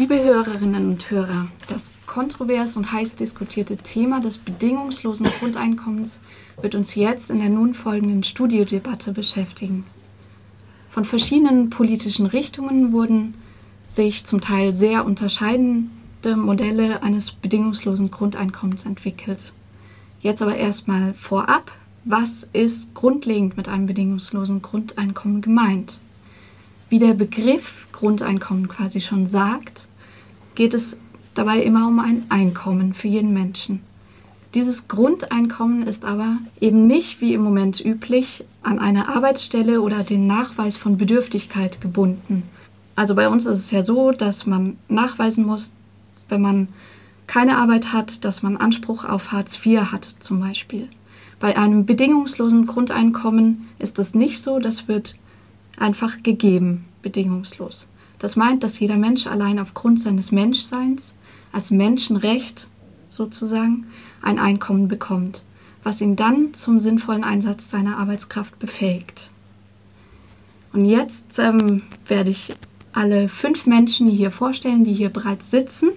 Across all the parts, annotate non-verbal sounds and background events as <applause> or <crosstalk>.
Liebe Hörerinnen und Hörer, das kontrovers und heiß diskutierte Thema des bedingungslosen Grundeinkommens wird uns jetzt in der nun folgenden Studiodebatte beschäftigen. Von verschiedenen politischen Richtungen wurden sich zum Teil sehr unterscheidende Modelle eines bedingungslosen Grundeinkommens entwickelt. Jetzt aber erstmal vorab, was ist grundlegend mit einem bedingungslosen Grundeinkommen gemeint? Wie der Begriff Grundeinkommen quasi schon sagt, geht es dabei immer um ein Einkommen für jeden Menschen. Dieses Grundeinkommen ist aber eben nicht wie im Moment üblich an eine Arbeitsstelle oder den Nachweis von Bedürftigkeit gebunden. Also bei uns ist es ja so, dass man nachweisen muss, wenn man keine Arbeit hat, dass man Anspruch auf Hartz IV hat zum Beispiel. Bei einem bedingungslosen Grundeinkommen ist es nicht so, das wird einfach gegeben, bedingungslos. Das meint, dass jeder Mensch allein aufgrund seines Menschseins als Menschenrecht sozusagen ein Einkommen bekommt, was ihn dann zum sinnvollen Einsatz seiner Arbeitskraft befähigt. Und jetzt ähm, werde ich alle fünf Menschen hier vorstellen, die hier bereits sitzen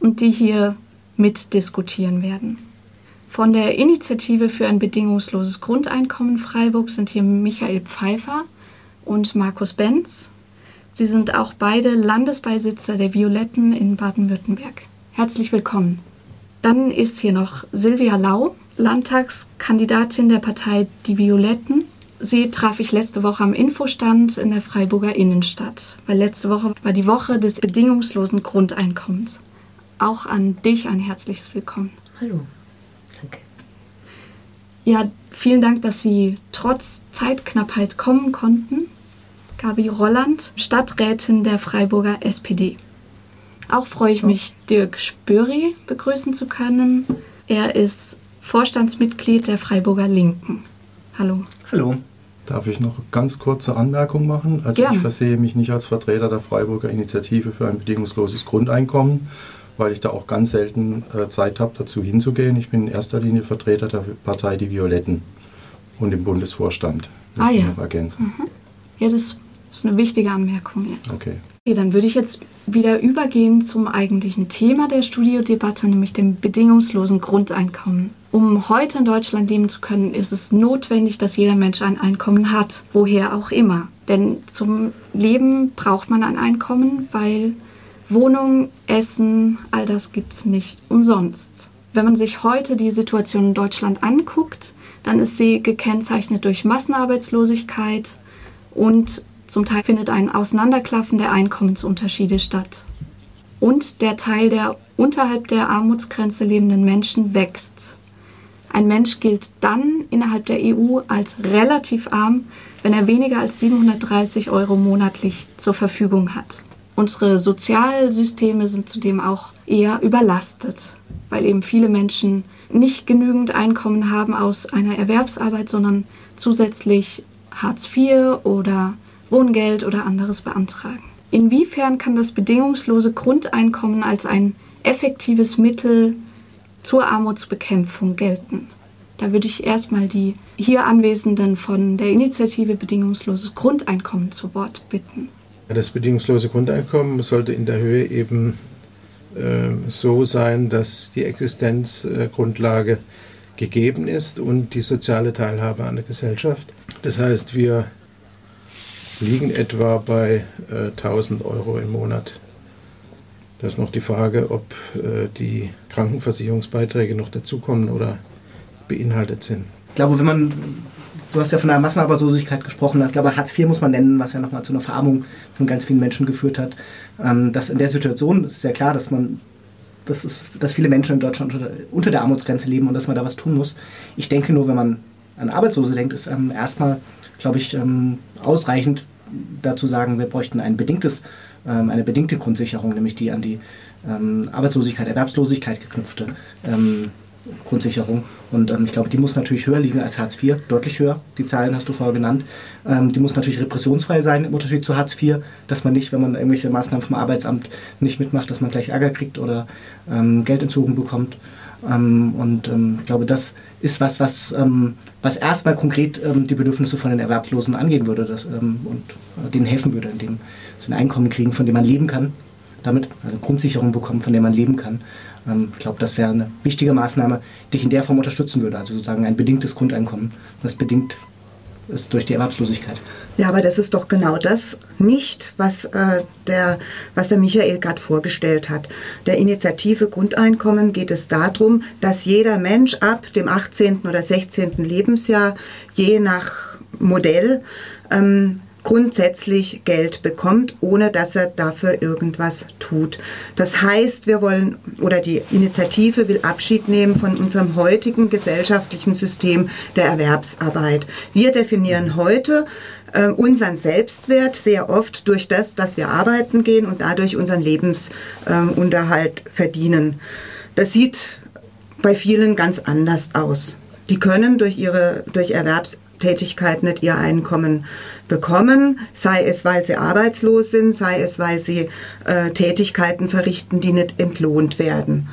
und die hier mitdiskutieren werden. Von der Initiative für ein bedingungsloses Grundeinkommen Freiburg sind hier Michael Pfeiffer und Markus Benz. Sie sind auch beide Landesbeisitzer der Violetten in Baden-Württemberg. Herzlich willkommen. Dann ist hier noch Silvia Lau, Landtagskandidatin der Partei Die Violetten. Sie traf ich letzte Woche am Infostand in der Freiburger Innenstadt, weil letzte Woche war die Woche des bedingungslosen Grundeinkommens. Auch an dich ein herzliches Willkommen. Hallo. Ja, vielen Dank, dass Sie trotz Zeitknappheit kommen konnten. Gabi Rolland, Stadträtin der Freiburger SPD. Auch freue ich mich, Dirk Spöri begrüßen zu können. Er ist Vorstandsmitglied der Freiburger Linken. Hallo. Hallo. Darf ich noch ganz kurze Anmerkung machen? Also Gerne. ich versehe mich nicht als Vertreter der Freiburger Initiative für ein bedingungsloses Grundeinkommen, weil ich da auch ganz selten äh, Zeit habe, dazu hinzugehen. Ich bin in erster Linie Vertreter der Partei Die Violetten und im Bundesvorstand. Ah, ja. noch ergänzen. Ja, das ist eine wichtige Anmerkung. Ja. Okay. Okay, dann würde ich jetzt wieder übergehen zum eigentlichen Thema der Studiodebatte, nämlich dem bedingungslosen Grundeinkommen. Um heute in Deutschland leben zu können, ist es notwendig, dass jeder Mensch ein Einkommen hat, woher auch immer. Denn zum Leben braucht man ein Einkommen, weil Wohnung, Essen, all das gibt es nicht umsonst. Wenn man sich heute die Situation in Deutschland anguckt, dann ist sie gekennzeichnet durch Massenarbeitslosigkeit und zum Teil findet ein Auseinanderklaffen der Einkommensunterschiede statt. Und der Teil der unterhalb der Armutsgrenze lebenden Menschen wächst. Ein Mensch gilt dann innerhalb der EU als relativ arm, wenn er weniger als 730 Euro monatlich zur Verfügung hat. Unsere Sozialsysteme sind zudem auch eher überlastet, weil eben viele Menschen nicht genügend Einkommen haben aus einer Erwerbsarbeit, sondern zusätzlich Hartz IV oder Wohngeld oder anderes beantragen. Inwiefern kann das bedingungslose Grundeinkommen als ein effektives Mittel zur Armutsbekämpfung gelten? Da würde ich erstmal die hier Anwesenden von der Initiative Bedingungsloses Grundeinkommen zu Wort bitten. Das bedingungslose Grundeinkommen sollte in der Höhe eben äh, so sein, dass die Existenzgrundlage gegeben ist und die soziale Teilhabe an der Gesellschaft. Das heißt, wir liegen etwa bei äh, 1000 Euro im Monat. Da ist noch die Frage, ob äh, die Krankenversicherungsbeiträge noch dazukommen oder beinhaltet sind. Ich glaube, wenn man, du hast ja von einer Massenarbeitslosigkeit gesprochen, ich glaube, Hartz IV muss man nennen, was ja nochmal zu einer Verarmung von ganz vielen Menschen geführt hat. Ähm, dass in der Situation ist sehr klar, dass man, dass, es, dass viele Menschen in Deutschland unter, unter der Armutsgrenze leben und dass man da was tun muss. Ich denke nur, wenn man an Arbeitslose denkt, ist ähm, erstmal, glaube ich, ähm, ausreichend dazu sagen, wir bräuchten ein bedingtes, ähm, eine bedingte Grundsicherung, nämlich die an die ähm, Arbeitslosigkeit, Erwerbslosigkeit geknüpfte ähm, Grundsicherung. Und ähm, ich glaube, die muss natürlich höher liegen als Hartz IV, deutlich höher. Die Zahlen hast du vorher genannt. Ähm, die muss natürlich repressionsfrei sein im Unterschied zu Hartz IV, dass man nicht, wenn man irgendwelche Maßnahmen vom Arbeitsamt nicht mitmacht, dass man gleich Ärger kriegt oder ähm, Geld entzogen bekommt. Ähm, und ähm, ich glaube, das ist was, was, ähm, was erstmal konkret die Bedürfnisse von den Erwerbslosen angehen würde das, ähm, und äh, denen helfen würde, indem sie ein Einkommen kriegen, von dem man leben kann. Damit eine Grundsicherung bekommt, von der man leben kann. Ähm, ich glaube, das wäre eine wichtige Maßnahme, die ich in der Form unterstützen würde. Also sozusagen ein bedingtes Grundeinkommen, das bedingt ist durch die Erwerbslosigkeit. Ja, aber das ist doch genau das nicht, was, äh, der, was der Michael gerade vorgestellt hat. Der Initiative Grundeinkommen geht es darum, dass jeder Mensch ab dem 18. oder 16. Lebensjahr je nach Modell ähm, grundsätzlich Geld bekommt, ohne dass er dafür irgendwas tut. Das heißt, wir wollen oder die Initiative will Abschied nehmen von unserem heutigen gesellschaftlichen System der Erwerbsarbeit. Wir definieren heute äh, unseren Selbstwert sehr oft durch das, dass wir arbeiten gehen und dadurch unseren Lebensunterhalt äh, verdienen. Das sieht bei vielen ganz anders aus. Die können durch ihre durch Erwerbstätigkeit nicht ihr Einkommen bekommen, sei es, weil sie arbeitslos sind, sei es, weil sie äh, Tätigkeiten verrichten, die nicht entlohnt werden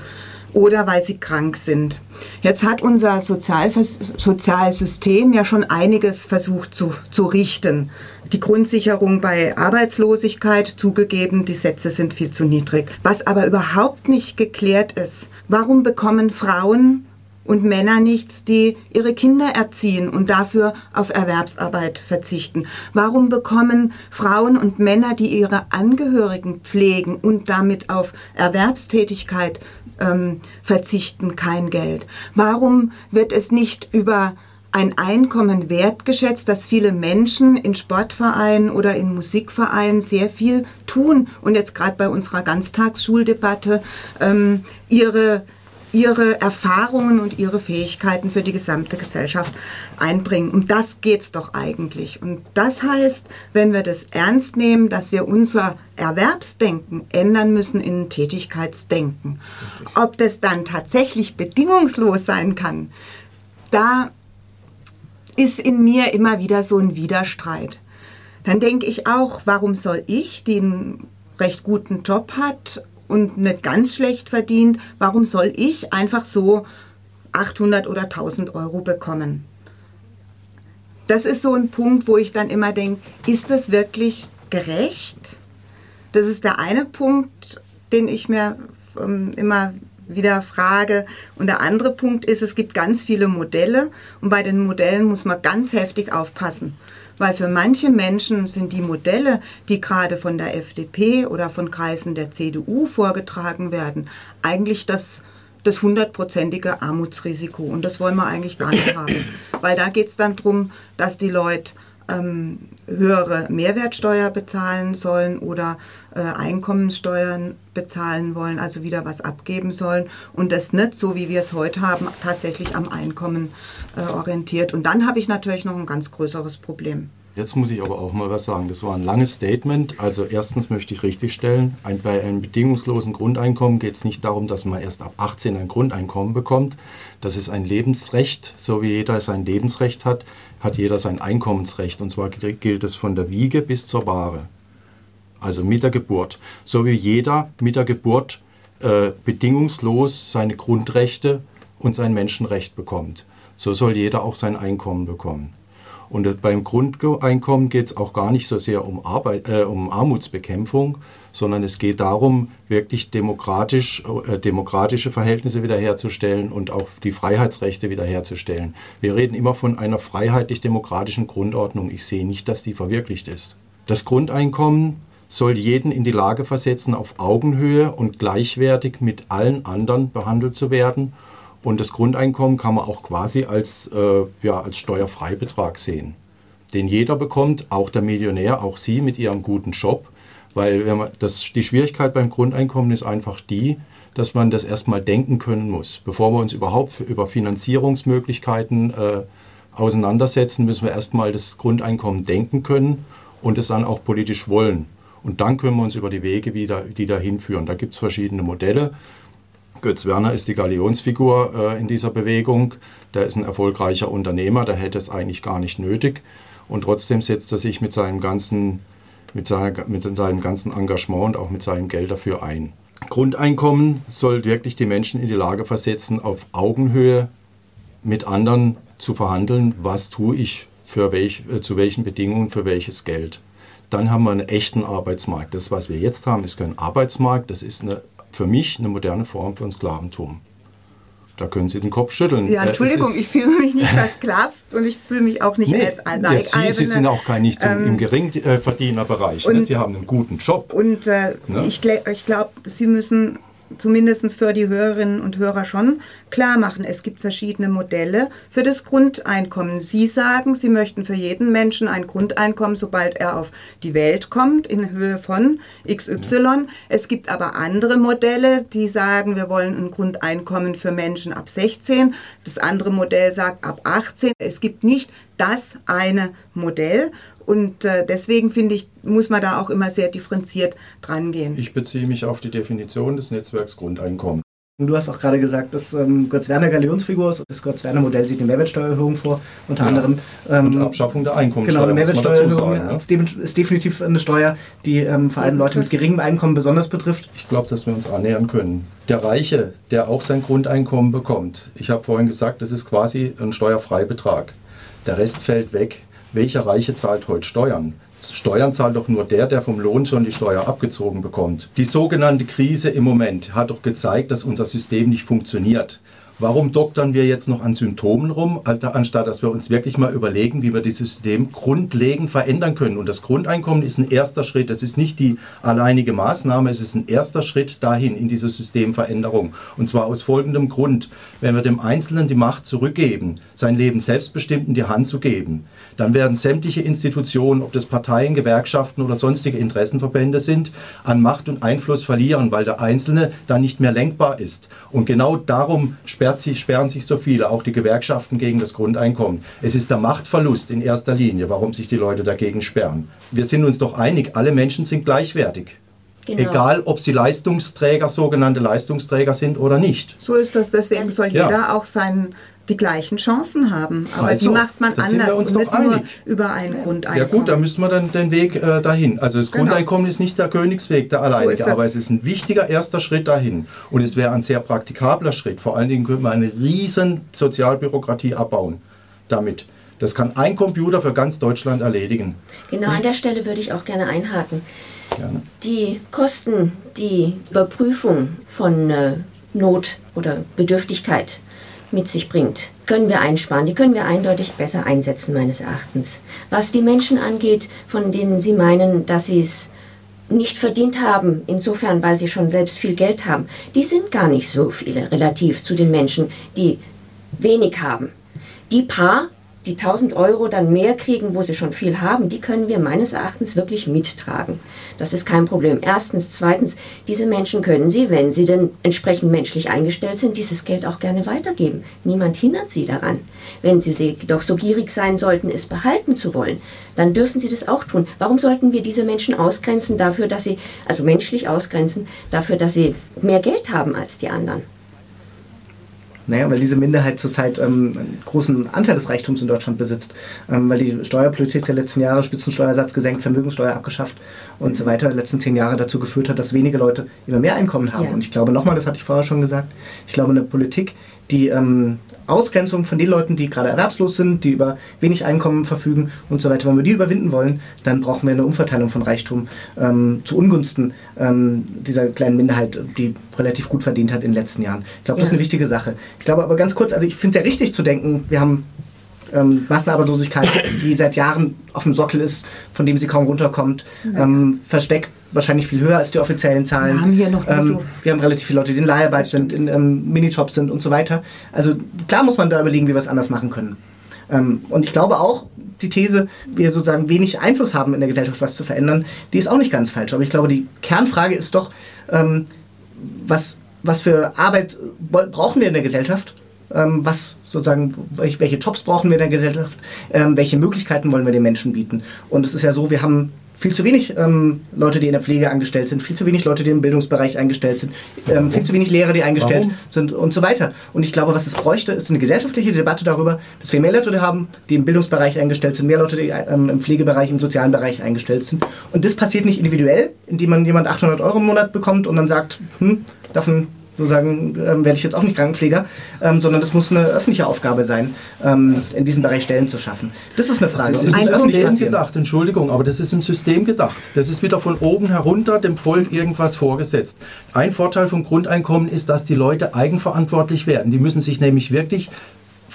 oder weil sie krank sind. Jetzt hat unser Sozialvers Sozialsystem ja schon einiges versucht zu, zu richten. Die Grundsicherung bei Arbeitslosigkeit zugegeben, die Sätze sind viel zu niedrig. Was aber überhaupt nicht geklärt ist, warum bekommen Frauen und Männer nichts, die ihre Kinder erziehen und dafür auf Erwerbsarbeit verzichten? Warum bekommen Frauen und Männer, die ihre Angehörigen pflegen und damit auf Erwerbstätigkeit ähm, verzichten, kein Geld? Warum wird es nicht über ein Einkommen wertgeschätzt, dass viele Menschen in Sportvereinen oder in Musikvereinen sehr viel tun und jetzt gerade bei unserer Ganztagsschuldebatte ähm, ihre ihre Erfahrungen und ihre Fähigkeiten für die gesamte Gesellschaft einbringen. Um das geht's doch eigentlich. Und das heißt, wenn wir das ernst nehmen, dass wir unser Erwerbsdenken ändern müssen in Tätigkeitsdenken. Ob das dann tatsächlich bedingungslos sein kann, da ist in mir immer wieder so ein Widerstreit. Dann denke ich auch, warum soll ich, die einen recht guten Job hat und nicht ganz schlecht verdient, warum soll ich einfach so 800 oder 1000 Euro bekommen? Das ist so ein Punkt, wo ich dann immer denke, ist das wirklich gerecht? Das ist der eine Punkt, den ich mir ähm, immer wieder frage. Und der andere Punkt ist, es gibt ganz viele Modelle und bei den Modellen muss man ganz heftig aufpassen. Weil für manche Menschen sind die Modelle, die gerade von der FDP oder von Kreisen der CDU vorgetragen werden, eigentlich das das hundertprozentige Armutsrisiko. Und das wollen wir eigentlich gar nicht haben. Weil da geht es dann darum, dass die Leute ähm, höhere Mehrwertsteuer bezahlen sollen oder äh, Einkommenssteuern bezahlen wollen, also wieder was abgeben sollen und das nicht so, wie wir es heute haben, tatsächlich am Einkommen äh, orientiert. Und dann habe ich natürlich noch ein ganz größeres Problem. Jetzt muss ich aber auch mal was sagen. Das war ein langes Statement. Also erstens möchte ich richtigstellen, ein, bei einem bedingungslosen Grundeinkommen geht es nicht darum, dass man erst ab 18 ein Grundeinkommen bekommt. Das ist ein Lebensrecht. So wie jeder sein Lebensrecht hat, hat jeder sein Einkommensrecht. Und zwar gilt es von der Wiege bis zur Bahre. Also mit der Geburt. So wie jeder mit der Geburt äh, bedingungslos seine Grundrechte und sein Menschenrecht bekommt. So soll jeder auch sein Einkommen bekommen. Und beim Grundeinkommen geht es auch gar nicht so sehr um, Arbeit, äh, um Armutsbekämpfung, sondern es geht darum, wirklich demokratisch, äh, demokratische Verhältnisse wiederherzustellen und auch die Freiheitsrechte wiederherzustellen. Wir reden immer von einer freiheitlich-demokratischen Grundordnung. Ich sehe nicht, dass die verwirklicht ist. Das Grundeinkommen soll jeden in die Lage versetzen, auf Augenhöhe und gleichwertig mit allen anderen behandelt zu werden und das Grundeinkommen kann man auch quasi als, äh, ja, als Steuerfreibetrag sehen, den jeder bekommt, auch der Millionär, auch Sie mit Ihrem guten Job. Weil wenn man, das, die Schwierigkeit beim Grundeinkommen ist einfach die, dass man das erstmal denken können muss. Bevor wir uns überhaupt über Finanzierungsmöglichkeiten äh, auseinandersetzen, müssen wir erstmal das Grundeinkommen denken können und es dann auch politisch wollen. Und dann können wir uns über die Wege, wieder, die dahin führen. Da gibt es verschiedene Modelle. Götz Werner ist die Galionsfigur äh, in dieser Bewegung. Der ist ein erfolgreicher Unternehmer, der hätte es eigentlich gar nicht nötig. Und trotzdem setzt er sich mit seinem ganzen, mit, seiner, mit seinem ganzen Engagement und auch mit seinem Geld dafür ein. Grundeinkommen soll wirklich die Menschen in die Lage versetzen, auf Augenhöhe mit anderen zu verhandeln, was tue ich für welch, äh, zu welchen Bedingungen für welches Geld. dann haben wir einen echten Arbeitsmarkt. Das, was wir jetzt haben, ist kein Arbeitsmarkt, das ist eine, für mich eine moderne Form von Sklaventum. Da können Sie den Kopf schütteln. Ja, Äh, Entschuldigung, ich fühle mich nicht versklavt und ich fühle mich auch nicht Nee, als ja, Leib- Sie, Sie sind auch kein nicht ähm, im Geringverdienerbereich. Ne? und- Sie haben einen guten Job. Und äh, Ne? ich, ich glaube, Sie müssen zumindest für die Hörerinnen und Hörer schon klar machen, es gibt verschiedene Modelle für das Grundeinkommen. Sie sagen, Sie möchten für jeden Menschen ein Grundeinkommen, sobald er auf die Welt kommt, in Höhe von XY. Es gibt aber andere Modelle, die sagen, wir wollen ein Grundeinkommen für Menschen ab 16. Das andere Modell sagt ab 18. Es gibt nicht das eine Modell. Und äh, deswegen finde ich, muss man da auch immer sehr differenziert dran gehen. Ich beziehe mich auf die Definition des Netzwerks Grundeinkommen. Du hast auch gerade gesagt, dass ähm, Götz-Werner Galionsfigur ist. Das Götz-Werner-Modell sieht eine Mehrwertsteuererhöhung vor, unter Ja. anderem. Und Ähm, Abschaffung der Einkommensteuer, Genau, eine Mehrwertsteuererhöhung sagen. Ne? ist definitiv eine Steuer, die ähm, vor allem Leute mit geringem Einkommen besonders betrifft. Ich glaube, dass wir uns annähern können. Der Reiche, der auch sein Grundeinkommen bekommt, ich habe vorhin gesagt, das ist quasi ein Steuerfreibetrag. Der Rest fällt weg. Welcher Reiche zahlt heute Steuern? Steuern zahlt doch nur der, der vom Lohn schon die Steuer abgezogen bekommt. Die sogenannte Krise im Moment hat doch gezeigt, dass unser System nicht funktioniert. Warum doktern wir jetzt noch an Symptomen rum, anstatt dass wir uns wirklich mal überlegen, wie wir das System grundlegend verändern können? Und das Grundeinkommen ist ein erster Schritt. Das ist nicht die alleinige Maßnahme, es ist ein erster Schritt dahin in diese Systemveränderung. Und zwar aus folgendem Grund. Wenn wir dem Einzelnen die Macht zurückgeben, sein Leben selbstbestimmt in die Hand zu geben, dann werden sämtliche Institutionen, ob das Parteien, Gewerkschaften oder sonstige Interessenverbände sind, an Macht und Einfluss verlieren, weil der Einzelne dann nicht mehr lenkbar ist. Und genau darum sperrt sich, sperren sich so viele, auch die Gewerkschaften gegen das Grundeinkommen. Es ist der Machtverlust in erster Linie, warum sich die Leute dagegen sperren. Wir sind uns doch einig, alle Menschen sind gleichwertig. Genau. Egal, ob sie Leistungsträger, sogenannte Leistungsträger sind oder nicht. So ist das. Deswegen Das- soll Ja. jeder auch seinen, die gleichen Chancen haben. Aber Also, die macht man wir anders und doch nicht nur einig. über ein Grundeinkommen. Ja gut, da müssen wir dann den Weg äh, dahin. Also das Genau. Grundeinkommen ist nicht der Königsweg, der alleinige, das. aber es ist ein wichtiger erster Schritt dahin. Und es wäre ein sehr praktikabler Schritt. Vor allen Dingen könnte man eine riesen Sozialbürokratie abbauen damit. Das kann ein Computer für ganz Deutschland erledigen. Genau an der Stelle würde ich auch gerne einhaken. Gerne. Die Kosten, die Überprüfung von äh, Not oder Bedürftigkeit mit sich bringt, können wir einsparen. Die können wir eindeutig besser einsetzen, meines Erachtens. Was die Menschen angeht, von denen Sie meinen, dass sie es nicht verdient haben, insofern, weil sie schon selbst viel Geld haben, die sind gar nicht so viele relativ zu den Menschen, die wenig haben. Die paar, die 1000 Euro dann mehr kriegen, wo sie schon viel haben, die können wir meines Erachtens wirklich mittragen. Das ist kein Problem. Erstens. Zweitens, diese Menschen können sie, wenn sie denn entsprechend menschlich eingestellt sind, dieses Geld auch gerne weitergeben. Niemand hindert sie daran. Wenn sie doch so gierig sein sollten, es behalten zu wollen, dann dürfen sie das auch tun. Warum sollten wir diese Menschen ausgrenzen dafür, dass sie, also menschlich ausgrenzen, dafür, dass sie mehr Geld haben als die anderen? Naja, weil diese Minderheit zurzeit ähm, einen großen Anteil des Reichtums in Deutschland besitzt. Ähm, weil die Steuerpolitik der letzten Jahre, Spitzensteuersatz gesenkt, Vermögenssteuer abgeschafft und so weiter, die letzten zehn Jahre dazu geführt hat, dass wenige Leute immer mehr Einkommen haben. Ja. Und ich glaube nochmal, das hatte ich vorher schon gesagt, ich glaube eine Politik, die ähm, Ausgrenzung von den Leuten, die gerade erwerbslos sind, die über wenig Einkommen verfügen und so weiter, wenn wir die überwinden wollen, dann brauchen wir eine Umverteilung von Reichtum ähm, zu Ungunsten ähm, dieser kleinen Minderheit, die relativ gut verdient hat in den letzten Jahren. Ich glaube, das ist eine wichtige Sache. Ich glaube aber ganz kurz, also ich finde es ja richtig zu denken, wir haben ähm, Massenarbeitslosigkeit, die seit Jahren auf dem Sockel ist, von dem sie kaum runterkommt, ähm, versteckt wahrscheinlich viel höher als die offiziellen Zahlen. Wir haben hier noch ähm, so- wir haben relativ viele Leute, die in Leiharbeit sind, in ähm, Minijobs sind und so weiter. Also klar muss man da überlegen, wie wir es anders machen können. Ähm, und ich glaube auch, die These, wir sozusagen wenig Einfluss haben in der Gesellschaft, was zu verändern, die ist auch nicht ganz falsch. Aber ich glaube, die Kernfrage ist doch, ähm, was, was für Arbeit brauchen wir in der Gesellschaft? Ähm, was sozusagen, welche, Jobs brauchen wir in der Gesellschaft? Ähm, welche Möglichkeiten wollen wir den Menschen bieten? Und es ist ja so, wir haben viel zu wenig ähm, Leute, die in der Pflege angestellt sind, viel zu wenig Leute, die im Bildungsbereich eingestellt sind, ähm, viel zu wenig Lehrer, die eingestellt Warum? sind und so weiter. Und ich glaube, was es bräuchte, ist eine gesellschaftliche Debatte darüber, dass wir mehr Leute haben, die im Bildungsbereich eingestellt sind, mehr Leute, die ähm, im Pflegebereich, im sozialen Bereich eingestellt sind. Und das passiert nicht individuell, indem man jemand 800 Euro im Monat bekommt und dann sagt, hm, davon sozusagen ähm, werde ich jetzt auch nicht Krankenpfleger, ähm, sondern das muss eine öffentliche Aufgabe sein, ähm, in diesem Bereich Stellen zu schaffen. Das ist eine Frage. Das ist im System gedacht, Entschuldigung, aber das ist im System gedacht. Das ist wieder von oben herunter dem Volk irgendwas vorgesetzt. Ein Vorteil vom Grundeinkommen ist, dass die Leute eigenverantwortlich werden. Die müssen sich nämlich wirklich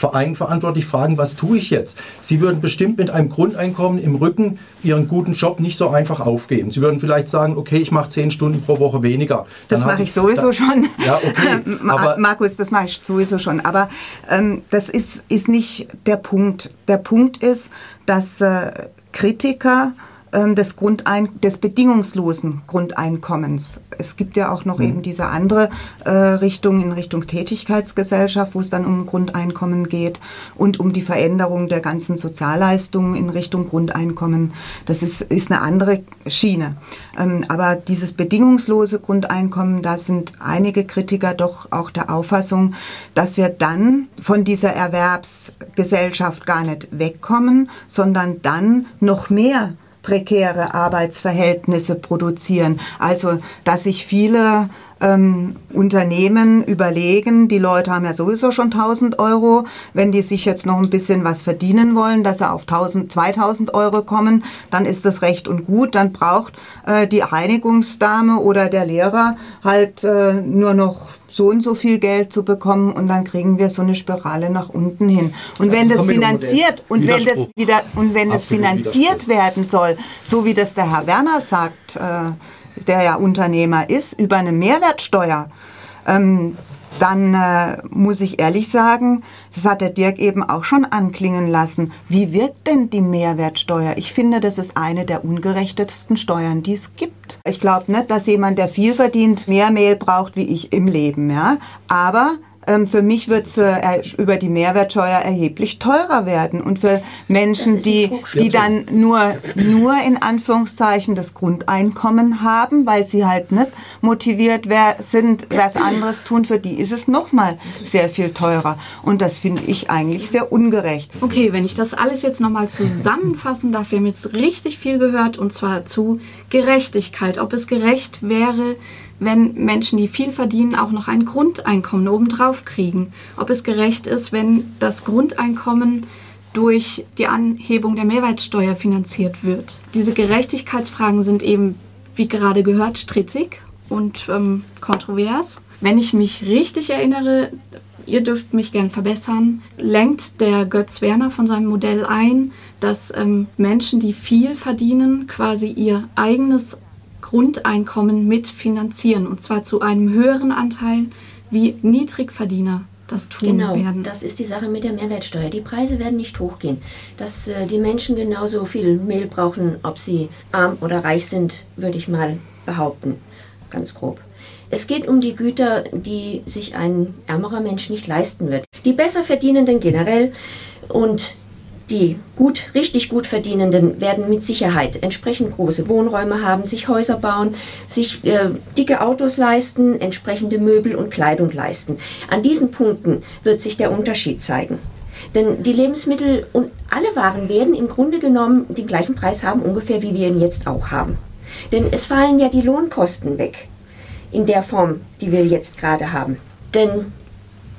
eigenverantwortlich fragen, was tue ich jetzt? Sie würden bestimmt mit einem Grundeinkommen im Rücken Ihren guten Job nicht so einfach aufgeben. Sie würden vielleicht sagen, okay, ich mache zehn Stunden pro Woche weniger. Dann das mache ich sowieso da, schon. Ja, okay. <laughs> Aber, Markus, das mache ich sowieso schon. Aber ähm, das ist, ist nicht der Punkt. Der Punkt ist, dass äh, Kritiker des, Grundein des bedingungslosen Grundeinkommens. Es gibt ja auch noch mhm. eben diese andere äh, Richtung in Richtung Tätigkeitsgesellschaft, wo es dann um Grundeinkommen geht und um die Veränderung der ganzen Sozialleistungen in Richtung Grundeinkommen. Das ist, ist eine andere Schiene. Ähm, aber dieses bedingungslose Grundeinkommen, da sind einige Kritiker doch auch der Auffassung, dass wir dann von dieser Erwerbsgesellschaft gar nicht wegkommen, sondern dann noch mehr prekäre Arbeitsverhältnisse produzieren. Also, dass sich viele ähm, Unternehmen überlegen, die Leute haben ja sowieso schon 1000 Euro, wenn die sich jetzt noch ein bisschen was verdienen wollen, dass sie auf 1000, 2000 Euro kommen, dann ist das recht und gut. Dann braucht äh, die Reinigungsdame oder der Lehrer halt äh, nur noch so und so viel Geld zu bekommen und dann kriegen wir so eine Spirale nach unten hin. Und wenn das finanziert und wenn das wieder und wenn das finanziert werden soll, so wie das der Herr Werner sagt, äh, der ja Unternehmer ist, über eine Mehrwertsteuer, ähm, dann äh, muss ich ehrlich sagen, das hat der Dirk eben auch schon anklingen lassen. Wie wirkt denn die Mehrwertsteuer? Ich finde, das ist eine der ungerechtesten Steuern, die es gibt. Ich glaube nicht, dass jemand, der viel verdient, mehr Mehl braucht wie ich im Leben, ja. Aber ähm, für mich wird es äh, über die Mehrwertsteuer erheblich teurer werden. Und für Menschen, die, die dann nur, nur in Anführungszeichen das Grundeinkommen haben, weil sie halt nicht motiviert sind, was anderes tun, für die ist es nochmal sehr viel teurer. Und das finde ich eigentlich sehr ungerecht. Okay, wenn ich das alles jetzt nochmal zusammenfassen darf, wir haben jetzt richtig viel gehört und zwar zu Gerechtigkeit. Ob es gerecht wäre, wenn Menschen, die viel verdienen, auch noch ein Grundeinkommen obendrauf kriegen. Ob es gerecht ist, wenn das Grundeinkommen durch die Anhebung der Mehrwertsteuer finanziert wird. Diese Gerechtigkeitsfragen sind eben, wie gerade gehört, strittig und ähm, kontrovers. Wenn ich mich richtig erinnere, ihr dürft mich gern verbessern, lenkt der Götz Werner von seinem Modell ein, dass ähm, Menschen, die viel verdienen, quasi ihr eigenes Grundeinkommen mitfinanzieren und zwar zu einem höheren Anteil wie Niedrigverdiener das tun genau, werden. das ist die Sache mit der Mehrwertsteuer. Die Preise werden nicht hochgehen. Dass äh, die Menschen genauso viel Mehl brauchen, ob sie arm oder reich sind, würde ich mal behaupten, ganz grob. Es geht um die Güter, die sich ein ärmerer Mensch nicht leisten wird. Die besser verdienenden generell und die gut, richtig gut Verdienenden werden mit Sicherheit entsprechend große Wohnräume haben, sich Häuser bauen, sich äh, dicke Autos leisten, entsprechende Möbel und Kleidung leisten. An diesen Punkten wird sich der Unterschied zeigen. Denn die Lebensmittel und alle Waren werden im Grunde genommen den gleichen Preis haben, ungefähr wie wir ihn jetzt auch haben. Denn es fallen ja die Lohnkosten weg in der Form, die wir jetzt gerade haben. Denn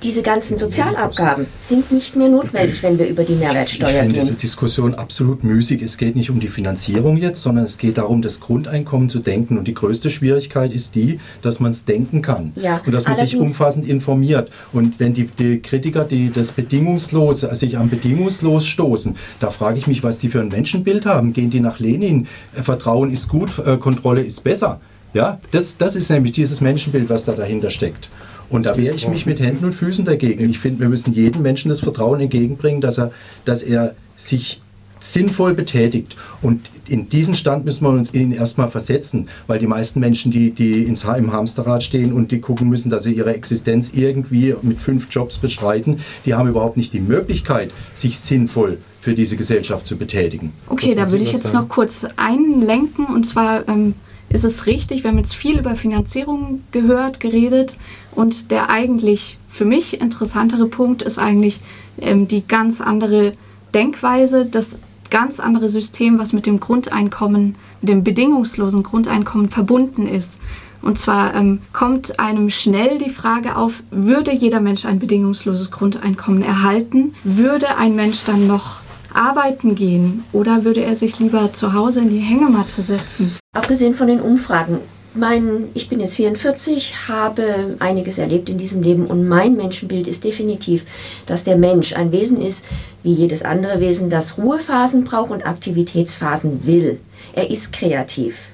diese ganzen Sozialabgaben sind nicht mehr notwendig, wenn wir über die Mehrwertsteuer ich gehen. Ich finde diese Diskussion absolut müßig. Es geht nicht um die Finanzierung jetzt, sondern es geht darum, das Grundeinkommen zu denken. Und die größte Schwierigkeit ist die, dass man es denken kann ja, und dass man sich umfassend informiert. Und wenn die, die Kritiker, die das Bedingungslose, also sich am Bedingungslos stoßen, da frage ich mich, was die für ein Menschenbild haben. Gehen die nach Lenin? Äh, Vertrauen ist gut, äh, Kontrolle ist besser. Ja, das, das ist nämlich dieses Menschenbild, was da dahinter steckt. Und da wehre ich mich mit Händen und Füßen dagegen. Ich finde, wir müssen jedem Menschen das Vertrauen entgegenbringen, dass er, dass er sich sinnvoll betätigt. Und in diesen Stand müssen wir uns ihnen erstmal versetzen, weil die meisten Menschen, die, die ins, im Hamsterrad stehen und die gucken müssen, dass sie ihre Existenz irgendwie mit fünf Jobs bestreiten, die haben überhaupt nicht die Möglichkeit, sich sinnvoll für diese Gesellschaft zu betätigen. Okay, da würde ich jetzt sagen? noch kurz einlenken. Und zwar ähm, ist es richtig, wir haben jetzt viel über Finanzierung gehört, geredet. Und der eigentlich für mich interessantere Punkt ist eigentlich ähm, die ganz andere Denkweise, das ganz andere System, was mit dem Grundeinkommen, mit dem bedingungslosen Grundeinkommen verbunden ist. Und zwar ähm, kommt einem schnell die Frage auf, würde jeder Mensch ein bedingungsloses Grundeinkommen erhalten? Würde ein Mensch dann noch arbeiten gehen oder würde er sich lieber zu Hause in die Hängematte setzen? Abgesehen von den Umfragen, mein, ich bin jetzt 44, habe einiges erlebt in diesem Leben und mein Menschenbild ist definitiv, dass der Mensch ein Wesen ist, wie jedes andere Wesen, das Ruhephasen braucht und Aktivitätsphasen will. Er ist kreativ.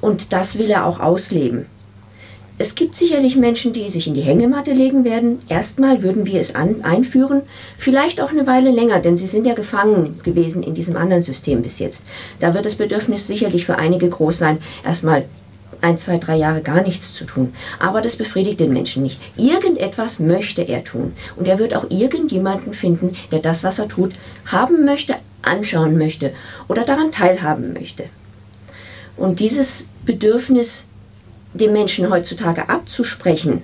Und das will er auch ausleben. Es gibt sicherlich Menschen, die sich in die Hängematte legen werden. Erstmal würden wir es an, einführen, vielleicht auch eine Weile länger, denn sie sind ja gefangen gewesen in diesem anderen System bis jetzt. Da wird das Bedürfnis sicherlich für einige groß sein, erstmal ein, zwei, drei Jahre gar nichts zu tun. Aber das befriedigt den Menschen nicht. Irgendetwas möchte er tun. Und er wird auch irgendjemanden finden, der das, was er tut, haben möchte, anschauen möchte oder daran teilhaben möchte. Und dieses Bedürfnis dem Menschen heutzutage abzusprechen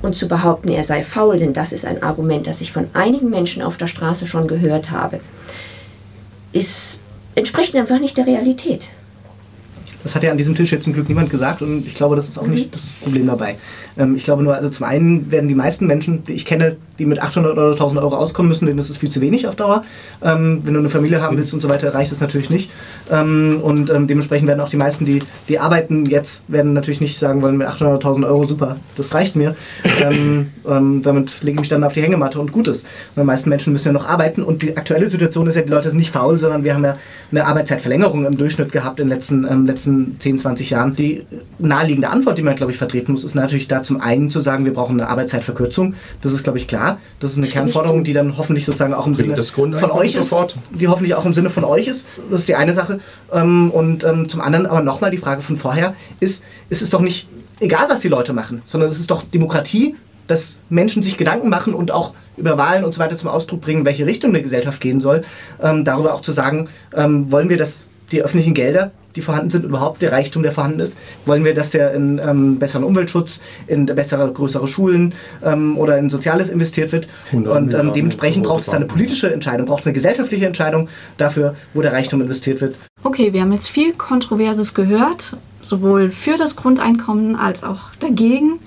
und zu behaupten, er sei faul, denn das ist ein Argument, das ich von einigen Menschen auf der Straße schon gehört habe, ist, entspricht einfach nicht der Realität. Das hat ja an diesem Tisch jetzt zum Glück niemand gesagt und ich glaube, das ist auch mhm. nicht das Problem dabei. Ähm, ich glaube nur, also zum einen werden die meisten Menschen, die ich kenne, die mit 800 oder 1000 Euro auskommen müssen, denen ist es viel zu wenig auf Dauer. Ähm, wenn du eine Familie haben willst und so weiter, reicht das natürlich nicht. Ähm, und ähm, dementsprechend werden auch die meisten, die, die arbeiten jetzt, werden natürlich nicht sagen wollen, mit 800 oder 1000 Euro, super, das reicht mir. Ähm, <laughs> ähm, damit lege ich mich dann auf die Hängematte und gut ist. Und die meisten Menschen müssen ja noch arbeiten und die aktuelle Situation ist ja, die Leute sind nicht faul, sondern wir haben ja eine Arbeitszeitverlängerung im Durchschnitt gehabt in den letzten, letzten 10, 20 Jahren. Die naheliegende Antwort, die man, glaube ich, vertreten muss, ist natürlich da zum einen zu sagen, wir brauchen eine Arbeitszeitverkürzung. Das ist, glaube ich, klar. Das ist eine Kernforderung, die dann hoffentlich sozusagen auch im Sinne von euch ist. Sofort. Die hoffentlich auch im Sinne von euch ist. Das ist die eine Sache. Ähm, und ähm, zum anderen aber nochmal die Frage von vorher ist, ist es doch nicht egal, was die Leute machen, sondern es ist doch Demokratie, dass Menschen sich Gedanken machen und auch über Wahlen und so weiter zum Ausdruck bringen, welche Richtung eine Gesellschaft gehen soll. Ähm, darüber auch zu sagen, ähm, wollen wir, dass die öffentlichen Gelder die vorhanden sind, überhaupt der Reichtum, der vorhanden ist? Wollen wir, dass der in ähm, besseren Umweltschutz, in bessere, größere Schulen ähm, oder in Soziales investiert wird? Und ähm, dementsprechend braucht es da eine politische Entscheidung, braucht es eine gesellschaftliche Entscheidung dafür, wo der Reichtum investiert wird. Okay, wir haben jetzt viel Kontroverses gehört, sowohl für das Grundeinkommen als auch dagegen.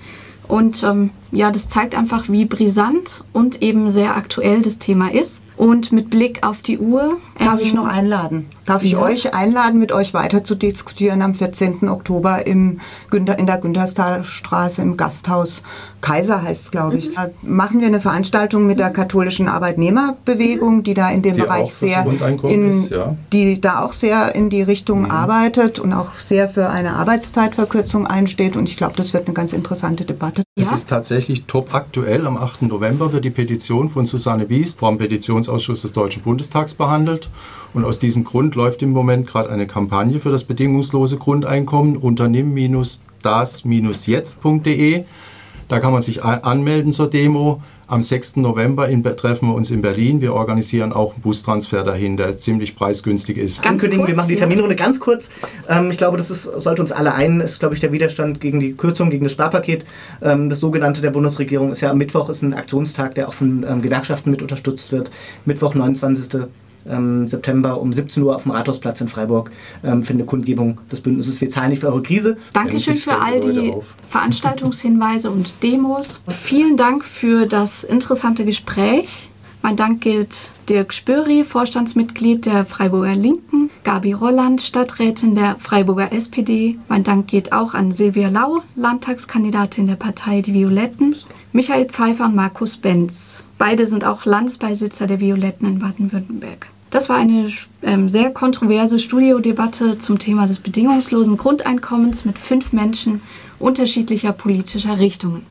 Und ähm, ja, das zeigt einfach, wie brisant und eben sehr aktuell das Thema ist. Und mit Blick auf die Uhr. Darf ich noch einladen? Darf ich ja. euch einladen, mit euch weiter zu diskutieren am 14. Oktober im Günter, in der Günterstalstraße im Gasthaus Kaiser heißt es, glaube ich. Mhm. Da machen wir eine Veranstaltung mit der katholischen Arbeitnehmerbewegung, die da in dem die Bereich sehr in, ist, ja. die da auch sehr in die Richtung mhm. arbeitet und auch sehr für eine Arbeitszeitverkürzung einsteht. Und ich glaube, das wird eine ganz interessante Debatte. Es ja? ist tatsächlich top aktuell. Am 8. November wird die Petition von Susanne Wiest vom Petitionsausschuss des Deutschen Bundestags behandelt. Und aus diesem Grund läuft im Moment gerade eine Kampagne für das bedingungslose Grundeinkommen unternimm-das-jetzt.de. Da kann man sich anmelden zur Demo. Am 6. November in, treffen wir uns in Berlin. Wir organisieren auch einen Bustransfer dahin, der ziemlich preisgünstig ist. Ganz Ankündigen, wir machen die Terminrunde ganz kurz. Ähm, ich glaube, das ist, sollte uns alle ein. Ist, glaube ich, der Widerstand gegen die Kürzung, gegen das Sparpaket. Ähm, das sogenannte der Bundesregierung ist ja am Mittwoch ist ein Aktionstag, der auch von ähm, Gewerkschaften mit unterstützt wird. Mittwoch, 29 ähm, September um 17 Uhr auf dem Rathausplatz in Freiburg ähm, für eine Kundgebung des Bündnisses Wir zahlen nicht für eure Krise. Dankeschön für all die Veranstaltungshinweise und Demos. Vielen Dank für das interessante Gespräch. Mein Dank gilt Dirk Spöri, Vorstandsmitglied der Freiburger Linken, Gabi Rolland, Stadträtin der Freiburger SPD. Mein Dank geht auch an Silvia Lau, Landtagskandidatin der Partei Die Violetten, Michael Pfeiffer und Markus Benz. Beide sind auch Landesbeisitzer der Violetten in Baden-Württemberg. Das war eine ähm, sehr kontroverse Studiodebatte zum Thema des bedingungslosen Grundeinkommens mit fünf Menschen unterschiedlicher politischer Richtungen.